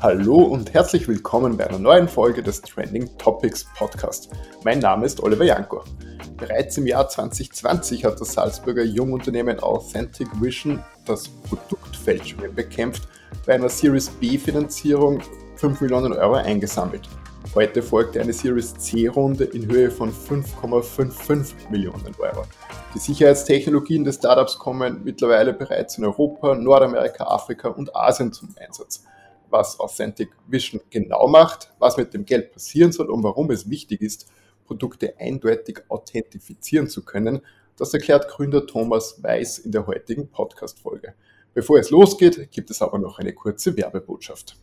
Hallo und herzlich willkommen bei einer neuen Folge des Trending Topics Podcast. Mein Name ist Oliver Janko. Bereits im Jahr 2020 hat das Salzburger Jungunternehmen Authentic Vision das Produktfälschungen bekämpft, bei einer Series B Finanzierung 5 Millionen Euro eingesammelt. Heute folgte eine Series C-Runde in Höhe von 5,55 Millionen Euro. Die Sicherheitstechnologien des Startups kommen mittlerweile bereits in Europa, Nordamerika, Afrika und Asien zum Einsatz. Was Authentic Vision genau macht, was mit dem Geld passieren soll und warum es wichtig ist, Produkte eindeutig authentifizieren zu können, das erklärt Gründer Thomas Weiß in der heutigen Podcast-Folge. Bevor es losgeht, gibt es aber noch eine kurze Werbebotschaft.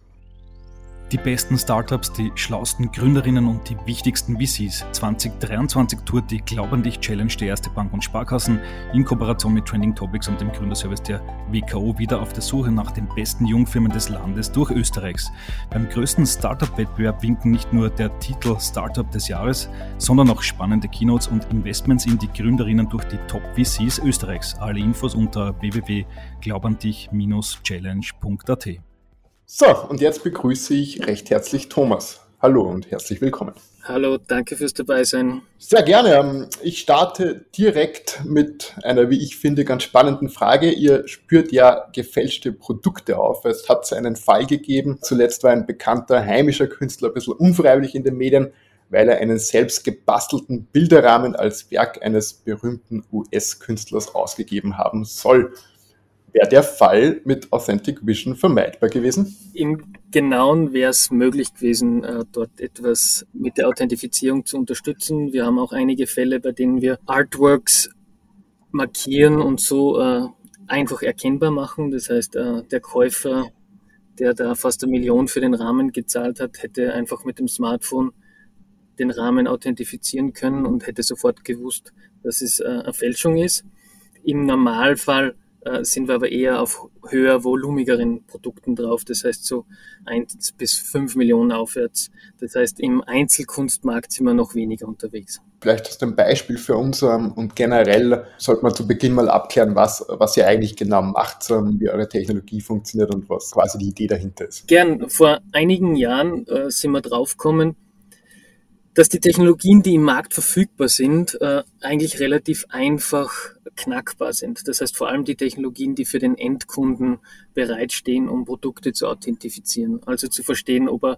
Die besten Startups, die schlausten Gründerinnen und die wichtigsten VCs. 2023 tourt die Glaub an dich Challenge der Erste Bank und Sparkassen in Kooperation mit Trending Topics und dem Gründerservice der WKO wieder auf der Suche nach den besten Jungfirmen des Landes durch Österreichs. Beim größten Startup-Wettbewerb winken nicht nur der Titel Startup des Jahres, sondern auch spannende Keynotes und Investments in die Gründerinnen durch die Top-VCs Österreichs. Alle Infos unter www.glaubandich-challenge.at. So, und jetzt begrüße ich recht herzlich Thomas. Hallo und herzlich willkommen. Hallo, danke fürs Dabeisein. Sehr gerne. Ähm, ich starte direkt mit einer, wie ich finde, ganz spannenden Frage. Ihr spürt ja gefälschte Produkte auf. Es hat einen Fall gegeben. Zuletzt war ein bekannter heimischer Künstler ein bisschen unfreiwillig in den Medien, weil er einen selbst gebastelten Bilderrahmen als Werk eines berühmten US-Künstlers ausgegeben haben soll. Wäre der Fall mit Authentic Vision vermeidbar gewesen? Im Genauen wäre es möglich gewesen, äh, dort etwas mit der Authentifizierung zu unterstützen. Wir haben auch einige Fälle, bei denen wir Artworks markieren und so äh, einfach erkennbar machen. Das heißt, äh, der Käufer, der da fast eine Million für den Rahmen gezahlt hat, hätte einfach mit dem Smartphone den Rahmen authentifizieren können und hätte sofort gewusst, dass es eine Fälschung ist. Im Normalfall sind wir aber eher auf höher volumigeren Produkten drauf. Das heißt so 1 bis 5 Millionen aufwärts. Das heißt, im Einzelkunstmarkt sind wir noch weniger unterwegs. Vielleicht hast du ein Beispiel für uns ähm, und generell sollte man zu Beginn mal abklären, was, was ihr eigentlich genau macht, ähm, wie eure Technologie funktioniert und was quasi die Idee dahinter ist. Gern. Vor einigen Jahren äh, sind wir draufgekommen, dass die Technologien, die im Markt verfügbar sind, äh, eigentlich relativ einfach knackbar sind. Das heißt vor allem die Technologien, die für den Endkunden bereitstehen, um Produkte zu authentifizieren, also zu verstehen, ob ein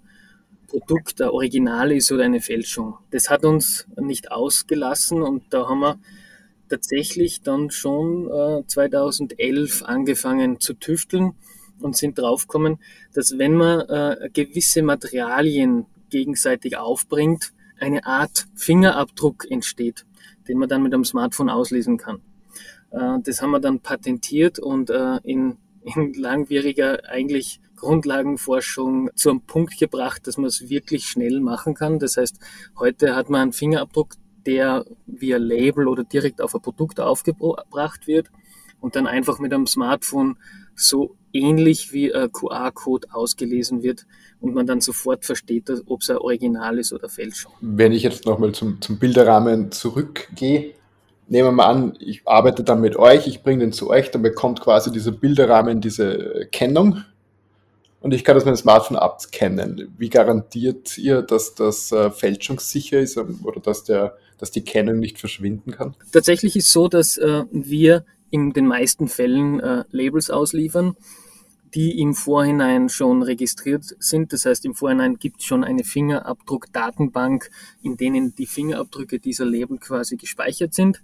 Produkt ein Original ist oder eine Fälschung. Das hat uns nicht ausgelassen und da haben wir tatsächlich dann schon äh, 2011 angefangen zu tüfteln und sind draufgekommen, dass wenn man äh, gewisse Materialien gegenseitig aufbringt, eine Art Fingerabdruck entsteht, den man dann mit einem Smartphone auslesen kann. Äh, das haben wir dann patentiert und äh, in, in langwieriger eigentlich Grundlagenforschung zu einem Punkt gebracht, dass man es wirklich schnell machen kann. Das heißt, heute hat man einen Fingerabdruck, der via Label oder direkt auf ein Produkt aufgebracht wird und dann einfach mit einem Smartphone so ähnlich wie ein QR-Code ausgelesen wird und man dann sofort versteht, ob es ein Original ist oder Fälschung. Wenn ich jetzt nochmal zum, zum Bilderrahmen zurückgehe, nehmen wir mal an, ich arbeite dann mit euch, ich bringe den zu euch, dann bekommt quasi dieser Bilderrahmen diese Kennung und ich kann das mit dem Smartphone abscannen. Wie garantiert ihr, dass das äh, fälschungssicher ist ähm, oder dass, der, dass die Kennung nicht verschwinden kann? Tatsächlich ist so, dass äh, wir in den meisten Fällen äh, Labels ausliefern, die im Vorhinein schon registriert sind. Das heißt, im Vorhinein gibt es schon eine Fingerabdruckdatenbank, in denen die Fingerabdrücke dieser Label quasi gespeichert sind.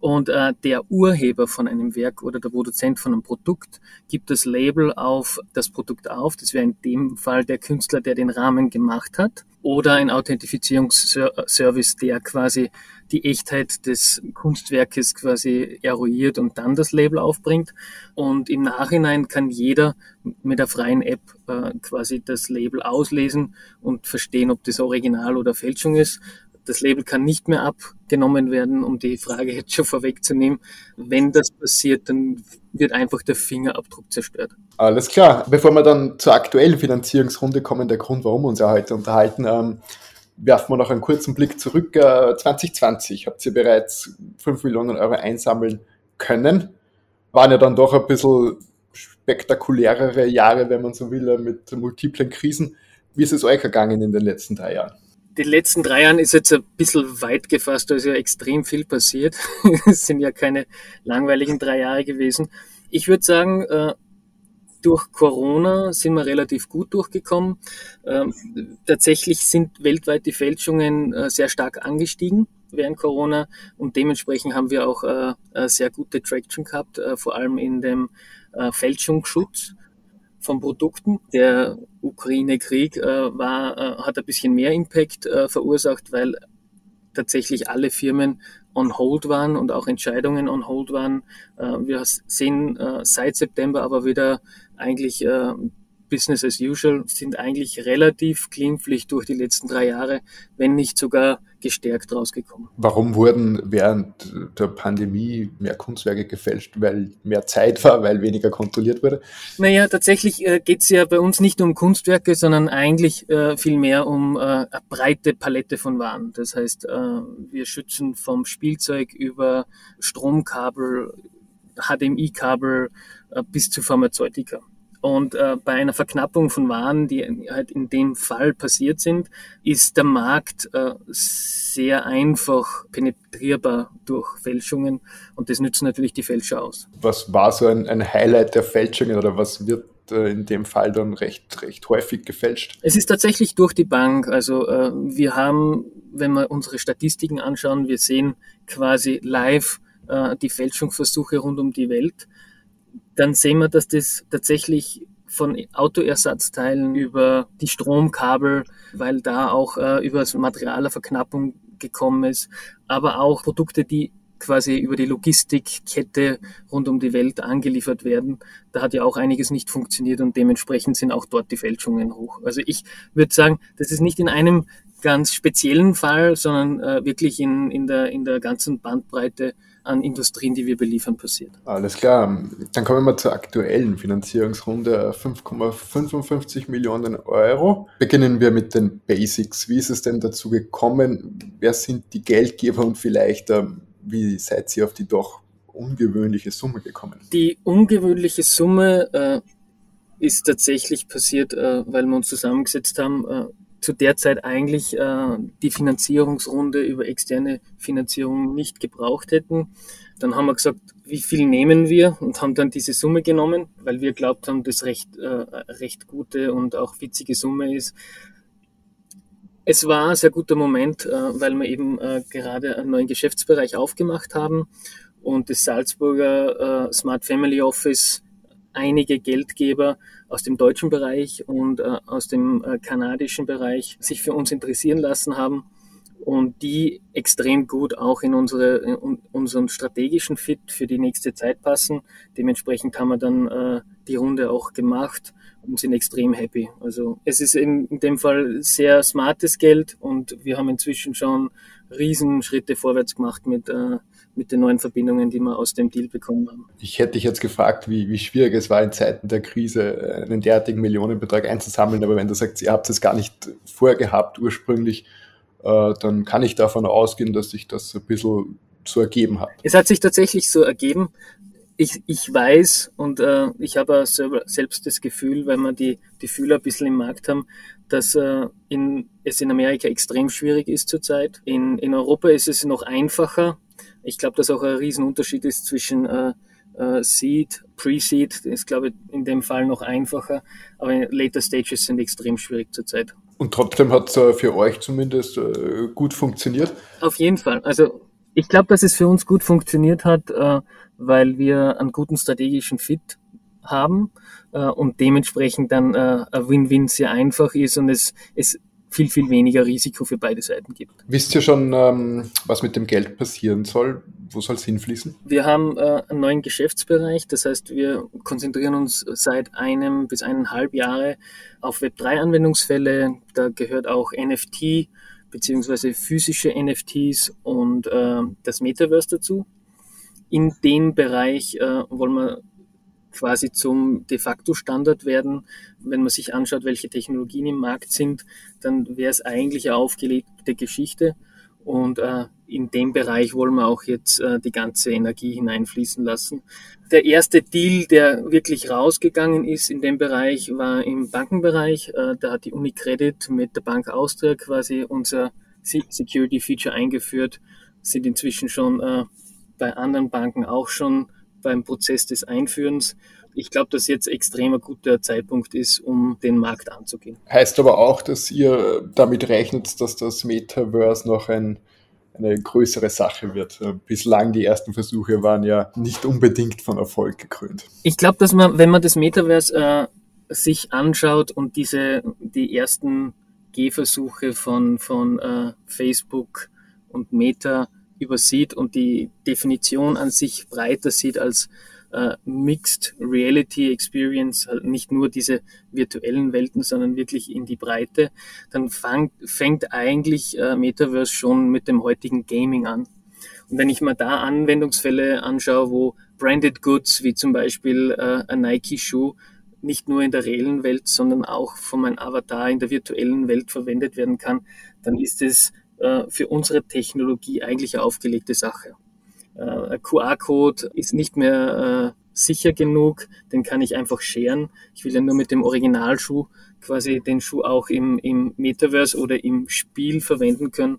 Und äh, der Urheber von einem Werk oder der Produzent von einem Produkt gibt das Label auf das Produkt auf. Das wäre in dem Fall der Künstler, der den Rahmen gemacht hat. Oder ein Authentifizierungsservice, der quasi die Echtheit des Kunstwerkes quasi eruiert und dann das Label aufbringt. Und im Nachhinein kann jeder mit der freien App äh, quasi das Label auslesen und verstehen, ob das Original oder Fälschung ist. Das Label kann nicht mehr abgenommen werden, um die Frage jetzt schon vorwegzunehmen. Wenn das passiert, dann wird einfach der Fingerabdruck zerstört. Alles klar. Bevor wir dann zur aktuellen Finanzierungsrunde kommen, der Grund, warum wir uns ja heute unterhalten, ähm, werfen wir noch einen kurzen Blick zurück. Äh, 2020 habt ihr bereits 5 Millionen Euro einsammeln können. Waren ja dann doch ein bisschen spektakulärere Jahre, wenn man so will, mit multiplen Krisen. Wie ist es euch ergangen in den letzten drei Jahren? Die letzten drei Jahren ist jetzt ein bisschen weit gefasst, da ist ja extrem viel passiert. es sind ja keine langweiligen drei Jahre gewesen. Ich würde sagen, äh, durch Corona sind wir relativ gut durchgekommen. Ähm, tatsächlich sind weltweit die Fälschungen äh, sehr stark angestiegen während Corona und dementsprechend haben wir auch äh, sehr gute Traction gehabt, äh, vor allem in dem äh, Fälschungsschutz von Produkten. Der Ukraine-Krieg äh, war, äh, hat ein bisschen mehr Impact äh, verursacht, weil tatsächlich alle Firmen on hold waren und auch Entscheidungen on hold waren. Äh, wir sehen äh, seit September aber wieder eigentlich äh, Business as usual, sind eigentlich relativ glimpflich durch die letzten drei Jahre, wenn nicht sogar gestärkt rausgekommen. Warum wurden während der Pandemie mehr Kunstwerke gefälscht? Weil mehr Zeit war, weil weniger kontrolliert wurde? Naja, tatsächlich äh, geht es ja bei uns nicht um Kunstwerke, sondern eigentlich äh, vielmehr um äh, eine breite Palette von Waren. Das heißt, äh, wir schützen vom Spielzeug über Stromkabel, HDMI-Kabel äh, bis zu Pharmazeutika. Und äh, bei einer Verknappung von Waren, die halt in dem Fall passiert sind, ist der Markt äh, sehr einfach penetrierbar durch Fälschungen und das nützen natürlich die Fälscher aus. Was war so ein, ein Highlight der Fälschungen oder was wird äh, in dem Fall dann recht, recht häufig gefälscht? Es ist tatsächlich durch die Bank. Also äh, wir haben, wenn wir unsere Statistiken anschauen, wir sehen quasi live äh, die Fälschungsversuche rund um die Welt dann sehen wir, dass das tatsächlich von Autoersatzteilen über die Stromkabel, weil da auch äh, über das Materialerverknappung gekommen ist, aber auch Produkte, die quasi über die Logistikkette rund um die Welt angeliefert werden. Da hat ja auch einiges nicht funktioniert und dementsprechend sind auch dort die Fälschungen hoch. Also ich würde sagen, das ist nicht in einem ganz speziellen Fall, sondern äh, wirklich in, in, der, in der ganzen Bandbreite an Industrien, die wir beliefern, passiert. Alles klar. Dann kommen wir zur aktuellen Finanzierungsrunde. 5,55 Millionen Euro. Beginnen wir mit den Basics. Wie ist es denn dazu gekommen? Wer sind die Geldgeber und vielleicht ähm, wie seid ihr auf die doch ungewöhnliche Summe gekommen? Die ungewöhnliche Summe äh, ist tatsächlich passiert, äh, weil wir uns zusammengesetzt haben, äh, zu der Zeit eigentlich äh, die Finanzierungsrunde über externe Finanzierung nicht gebraucht hätten. Dann haben wir gesagt, wie viel nehmen wir und haben dann diese Summe genommen, weil wir glaubt haben, dass recht, äh, recht gute und auch witzige Summe ist. Es war ein sehr guter Moment, äh, weil wir eben äh, gerade einen neuen Geschäftsbereich aufgemacht haben und das Salzburger äh, Smart Family Office einige Geldgeber aus dem deutschen Bereich und äh, aus dem äh, kanadischen Bereich sich für uns interessieren lassen haben und die extrem gut auch in, unsere, in unseren strategischen Fit für die nächste Zeit passen. Dementsprechend haben wir dann äh, die Runde auch gemacht und sind extrem happy. Also es ist in, in dem Fall sehr smartes Geld und wir haben inzwischen schon Riesenschritte vorwärts gemacht mit äh, mit den neuen Verbindungen, die wir aus dem Deal bekommen haben. Ich hätte dich jetzt gefragt, wie, wie schwierig es war in Zeiten der Krise, einen derartigen Millionenbetrag einzusammeln, aber wenn du sagst, ihr habt es gar nicht vorgehabt ursprünglich, äh, dann kann ich davon ausgehen, dass sich das ein bisschen so ergeben hat. Es hat sich tatsächlich so ergeben. Ich, ich weiß und äh, ich habe selbst das Gefühl, weil wir die, die Fühler ein bisschen im Markt haben, dass äh, in, es in Amerika extrem schwierig ist zurzeit. In, in Europa ist es noch einfacher, ich glaube, dass auch ein Riesenunterschied ist zwischen äh, äh, Seed, Pre-Seed, ist glaube ich in dem Fall noch einfacher, aber Later Stages sind extrem schwierig zurzeit. Und trotzdem hat es äh, für euch zumindest äh, gut funktioniert? Auf jeden Fall. Also ich glaube, dass es für uns gut funktioniert hat, äh, weil wir einen guten strategischen Fit haben äh, und dementsprechend dann äh, ein Win-Win sehr einfach ist und es, es viel, viel weniger Risiko für beide Seiten gibt. Wisst ihr schon, ähm, was mit dem Geld passieren soll? Wo soll es hinfließen? Wir haben äh, einen neuen Geschäftsbereich, das heißt, wir konzentrieren uns seit einem bis eineinhalb Jahre auf Web3-Anwendungsfälle. Da gehört auch NFT beziehungsweise physische NFTs und äh, das Metaverse dazu. In dem Bereich äh, wollen wir quasi zum de facto Standard werden. Wenn man sich anschaut, welche Technologien im Markt sind, dann wäre es eigentlich eine aufgelegte Geschichte. Und äh, in dem Bereich wollen wir auch jetzt äh, die ganze Energie hineinfließen lassen. Der erste Deal, der wirklich rausgegangen ist in dem Bereich, war im Bankenbereich. Äh, da hat die UniCredit mit der Bank Austria quasi unser Security Feature eingeführt, sind inzwischen schon äh, bei anderen Banken auch schon beim Prozess des Einführens. Ich glaube, dass jetzt extrem ein guter Zeitpunkt ist, um den Markt anzugehen. Heißt aber auch, dass ihr damit rechnet, dass das Metaverse noch ein, eine größere Sache wird. Bislang die ersten Versuche waren ja nicht unbedingt von Erfolg gekrönt. Ich glaube, dass man, wenn man das Metaverse äh, sich anschaut und diese die ersten Gehversuche von, von äh, Facebook und Meta übersieht und die Definition an sich breiter sieht als äh, Mixed Reality Experience, halt nicht nur diese virtuellen Welten, sondern wirklich in die Breite, dann fang, fängt eigentlich äh, Metaverse schon mit dem heutigen Gaming an. Und wenn ich mir da Anwendungsfälle anschaue, wo Branded Goods wie zum Beispiel äh, ein Nike-Schuh nicht nur in der reellen Welt, sondern auch von meinem Avatar in der virtuellen Welt verwendet werden kann, dann ist es für unsere Technologie eigentlich eine aufgelegte Sache. Äh, ein QR-Code ist nicht mehr äh, sicher genug, den kann ich einfach scheren. Ich will ja nur mit dem Originalschuh quasi den Schuh auch im, im Metaverse oder im Spiel verwenden können.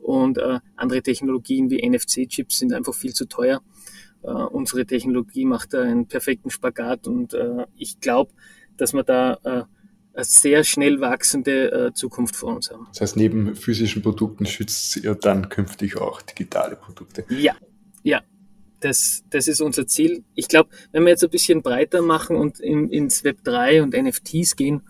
Und äh, andere Technologien wie NFC-Chips sind einfach viel zu teuer. Äh, unsere Technologie macht da einen perfekten Spagat und äh, ich glaube, dass wir da äh, sehr schnell wachsende äh, Zukunft vor uns haben. Das heißt, neben physischen Produkten schützt ihr dann künftig auch digitale Produkte? Ja, ja. Das, das ist unser Ziel. Ich glaube, wenn wir jetzt ein bisschen breiter machen und in, ins Web 3 und NFTs gehen,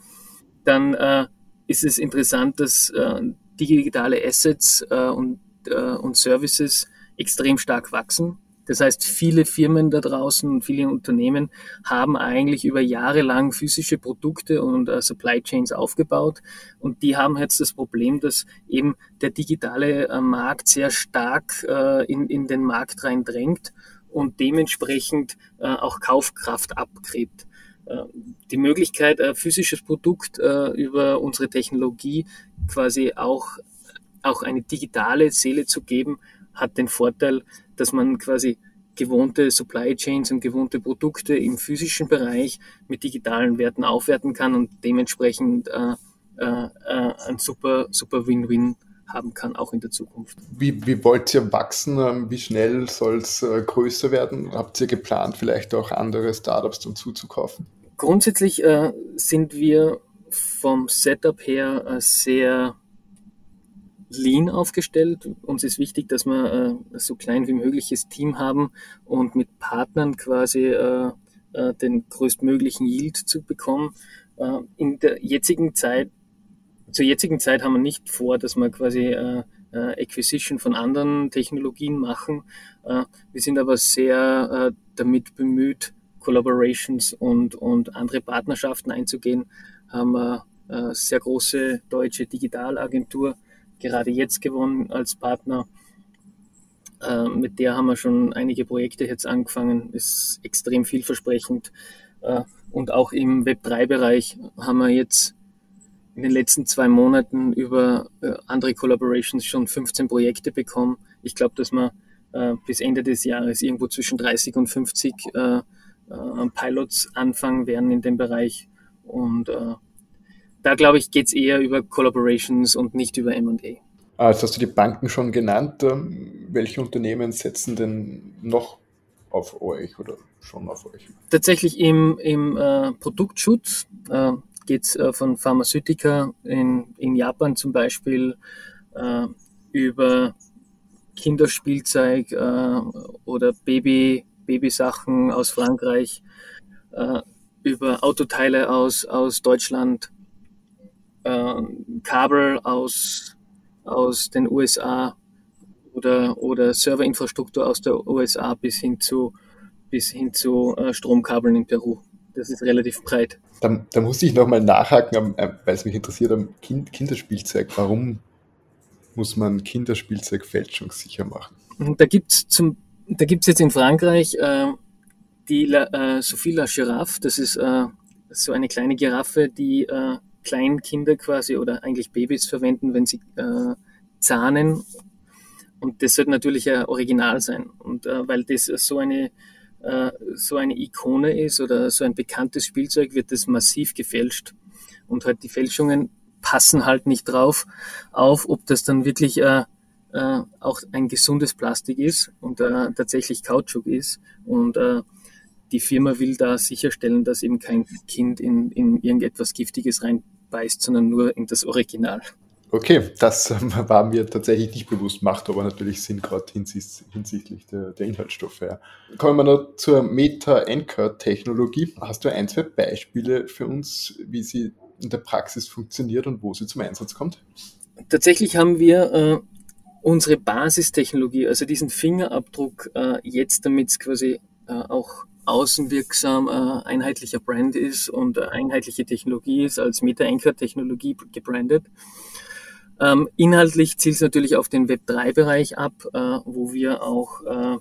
dann äh, ist es interessant, dass äh, digitale Assets äh, und, äh, und Services extrem stark wachsen. Das heißt, viele Firmen da draußen, viele Unternehmen haben eigentlich über Jahre lang physische Produkte und äh, Supply Chains aufgebaut. Und die haben jetzt das Problem, dass eben der digitale äh, Markt sehr stark äh, in, in den Markt reindrängt und dementsprechend äh, auch Kaufkraft abgräbt. Äh, die Möglichkeit, ein physisches Produkt äh, über unsere Technologie quasi auch, auch eine digitale Seele zu geben, hat den Vorteil, dass man quasi gewohnte Supply Chains und gewohnte Produkte im physischen Bereich mit digitalen Werten aufwerten kann und dementsprechend äh, äh, äh ein super, super Win-Win haben kann, auch in der Zukunft. Wie, wie wollt ihr wachsen? Ähm, wie schnell soll es äh, größer werden? Habt ihr geplant, vielleicht auch andere Startups dazu zu kaufen? Grundsätzlich äh, sind wir vom Setup her äh, sehr lean aufgestellt. Uns ist wichtig, dass wir äh, so klein wie mögliches Team haben und mit Partnern quasi äh, äh, den größtmöglichen Yield zu bekommen. Äh, in der jetzigen Zeit, zur jetzigen Zeit haben wir nicht vor, dass wir quasi äh, äh, Acquisition von anderen Technologien machen. Äh, wir sind aber sehr äh, damit bemüht, Collaborations und, und andere Partnerschaften einzugehen. Haben wir äh, sehr große deutsche Digitalagentur, gerade jetzt gewonnen als Partner. Äh, mit der haben wir schon einige Projekte jetzt angefangen, ist extrem vielversprechend. Äh, und auch im Web3-Bereich haben wir jetzt in den letzten zwei Monaten über äh, andere Collaborations schon 15 Projekte bekommen. Ich glaube, dass wir äh, bis Ende des Jahres irgendwo zwischen 30 und 50 äh, äh, Pilots anfangen werden in dem Bereich. Und da glaube ich, geht es eher über Collaborations und nicht über MA. Ah, jetzt hast du die Banken schon genannt. Ähm, welche Unternehmen setzen denn noch auf euch oder schon auf euch? Tatsächlich im, im äh, Produktschutz äh, geht es äh, von Pharmazeutika in, in Japan zum Beispiel äh, über Kinderspielzeug äh, oder Baby, Babysachen aus Frankreich, äh, über Autoteile aus, aus Deutschland äh, Kabel aus, aus den USA oder, oder Serverinfrastruktur aus der USA bis hin zu, bis hin zu äh, Stromkabeln in Peru. Das ist relativ breit. Da, da muss ich nochmal nachhaken, äh, weil es mich interessiert am kind, Kinderspielzeug. Warum muss man Kinderspielzeug fälschungssicher machen? Da gibt es da gibt's jetzt in Frankreich äh, die La, äh, Sophie La Giraffe. Das ist äh, so eine kleine Giraffe, die Kleinkinder quasi oder eigentlich Babys verwenden, wenn sie äh, zahnen. und das sollte natürlich ein Original sein. Und äh, weil das so eine, äh, so eine Ikone ist oder so ein bekanntes Spielzeug, wird das massiv gefälscht. Und halt die Fälschungen passen halt nicht drauf auf, ob das dann wirklich äh, äh, auch ein gesundes Plastik ist und äh, tatsächlich Kautschuk ist. Und äh, die Firma will da sicherstellen, dass eben kein Kind in, in irgendetwas Giftiges reinbeißt, sondern nur in das Original. Okay, das ähm, war mir tatsächlich nicht bewusst, macht aber natürlich Sinn, gerade hinsichtlich der, der Inhaltsstoffe. Ja. Kommen wir noch zur Meta-Anchor-Technologie. Hast du ein, zwei Beispiele für uns, wie sie in der Praxis funktioniert und wo sie zum Einsatz kommt? Tatsächlich haben wir äh, unsere Basistechnologie, also diesen Fingerabdruck, äh, jetzt damit es quasi äh, auch außenwirksam äh, einheitlicher Brand ist und äh, einheitliche Technologie ist, als Meta-Anchor-Technologie gebrandet. Ähm, inhaltlich zielt es natürlich auf den Web3-Bereich ab, äh, wo wir auch äh,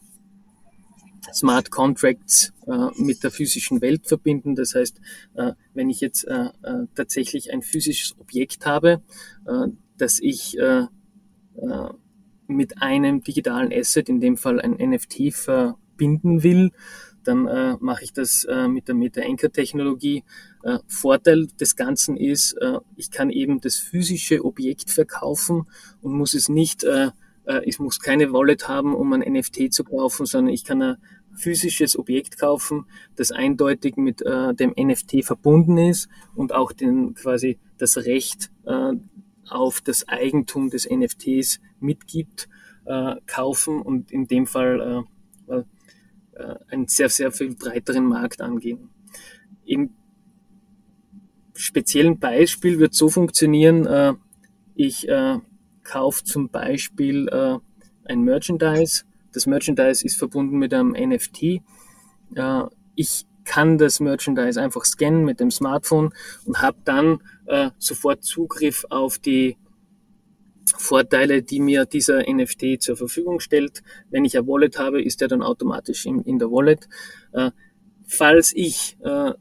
Smart Contracts äh, mit der physischen Welt verbinden. Das heißt, äh, wenn ich jetzt äh, äh, tatsächlich ein physisches Objekt habe, äh, das ich äh, äh, mit einem digitalen Asset, in dem Fall ein NFT, verbinden will, dann äh, mache ich das äh, mit der Meta-Anchor-Technologie. Äh, Vorteil des Ganzen ist, äh, ich kann eben das physische Objekt verkaufen und muss es nicht, äh, äh, ich muss keine Wallet haben, um ein NFT zu kaufen, sondern ich kann ein physisches Objekt kaufen, das eindeutig mit dem NFT verbunden ist und auch den quasi das Recht auf das Eigentum des NFTs mitgibt, kaufen und in dem Fall äh, einen sehr, sehr viel breiteren Markt angehen. Im speziellen Beispiel wird so funktionieren, äh, ich äh, kaufe zum Beispiel äh, ein Merchandise. Das Merchandise ist verbunden mit einem NFT. Äh, ich kann das Merchandise einfach scannen mit dem Smartphone und habe dann äh, sofort Zugriff auf die Vorteile, die mir dieser NFT zur Verfügung stellt. Wenn ich ein Wallet habe, ist er dann automatisch in, in der Wallet. Äh, falls ich äh,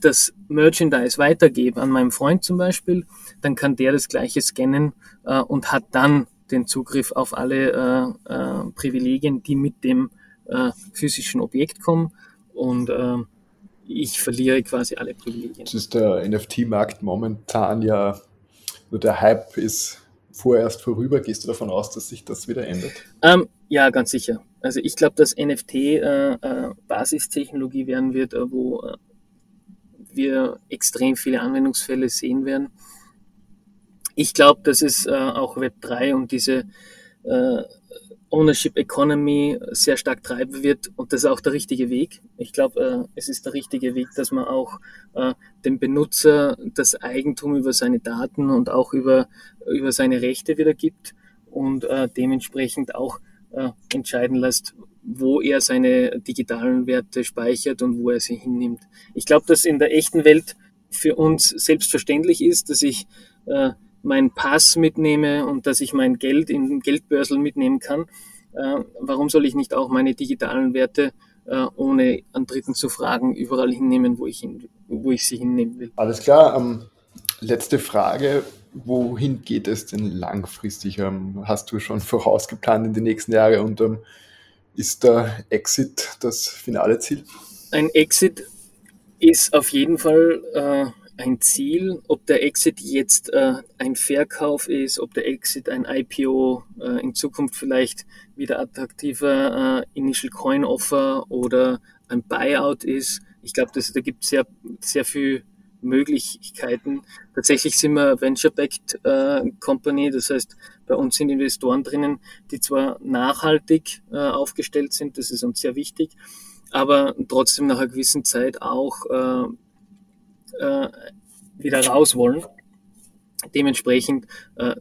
das Merchandise weitergebe an meinem Freund zum Beispiel, dann kann der das gleiche scannen äh, und hat dann den Zugriff auf alle äh, äh, Privilegien, die mit dem äh, physischen Objekt kommen. Und äh, ich verliere quasi alle Privilegien. Das ist der NFT-Markt momentan ja, nur der Hype ist vorerst vorüber. Gehst du davon aus, dass sich das wieder ändert? Ähm, ja, ganz sicher. Also ich glaube, dass NFT äh, äh, Basistechnologie werden wird, äh, wo äh, wir extrem viele Anwendungsfälle sehen werden. Ich glaube, dass es äh, auch Web3 und diese äh, Ownership Economy sehr stark treiben wird und das ist auch der richtige Weg. Ich glaube, äh, es ist der richtige Weg, dass man auch äh, dem Benutzer das Eigentum über seine Daten und auch über, über seine Rechte wiedergibt und äh, dementsprechend auch entscheiden lässt, wo er seine digitalen Werte speichert und wo er sie hinnimmt. Ich glaube, dass in der echten Welt für uns selbstverständlich ist, dass ich äh, meinen Pass mitnehme und dass ich mein Geld in Geldbörsel mitnehmen kann. Äh, warum soll ich nicht auch meine digitalen Werte äh, ohne an Dritten zu fragen überall hinnehmen, wo ich, hin, wo ich sie hinnehmen will? Alles klar. Ähm, letzte Frage. Wohin geht es denn langfristig? Ähm, hast du schon vorausgeplant in die nächsten Jahre und ähm, ist der Exit das finale Ziel? Ein Exit ist auf jeden Fall äh, ein Ziel, ob der Exit jetzt äh, ein Verkauf ist, ob der Exit ein IPO äh, in Zukunft vielleicht wieder attraktiver äh, Initial Coin Offer oder ein Buyout ist. Ich glaube, da gibt es sehr, sehr viel Möglichkeiten. Tatsächlich sind wir Venture-Backed äh, Company, das heißt, bei uns sind Investoren drinnen, die zwar nachhaltig äh, aufgestellt sind, das ist uns sehr wichtig, aber trotzdem nach einer gewissen Zeit auch äh, äh, wieder raus wollen. Dementsprechend äh,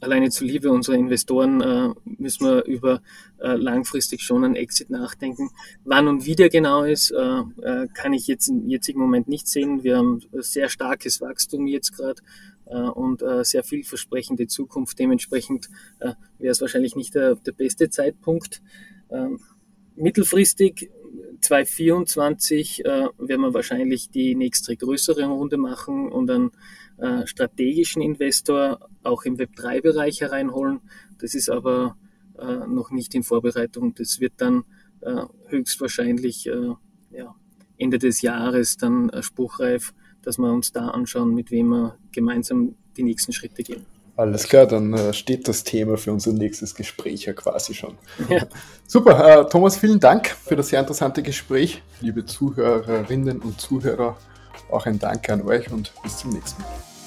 alleine zuliebe unserer Investoren äh, müssen wir über äh, langfristig schon einen Exit nachdenken. Wann und wie der genau ist, äh, äh, kann ich jetzt im jetzigen Moment nicht sehen. Wir haben sehr starkes Wachstum jetzt gerade äh, und äh, sehr vielversprechende Zukunft. Dementsprechend wäre es wahrscheinlich nicht der, der beste Zeitpunkt. Ähm, mittelfristig 2024 äh, werden wir wahrscheinlich die nächste größere Runde machen und einen äh, strategischen Investor auch im Web3-Bereich hereinholen. Das ist aber äh, noch nicht in Vorbereitung. Das wird dann äh, höchstwahrscheinlich äh, ja, Ende des Jahres dann äh, spruchreif, dass wir uns da anschauen, mit wem wir gemeinsam die nächsten Schritte gehen. Alles klar, dann äh, steht das Thema für unser nächstes Gespräch ja quasi schon. Ja. Super, äh, Thomas, vielen Dank für das sehr interessante Gespräch. Liebe Zuhörerinnen und Zuhörer, auch ein Dank an euch und bis zum nächsten Mal.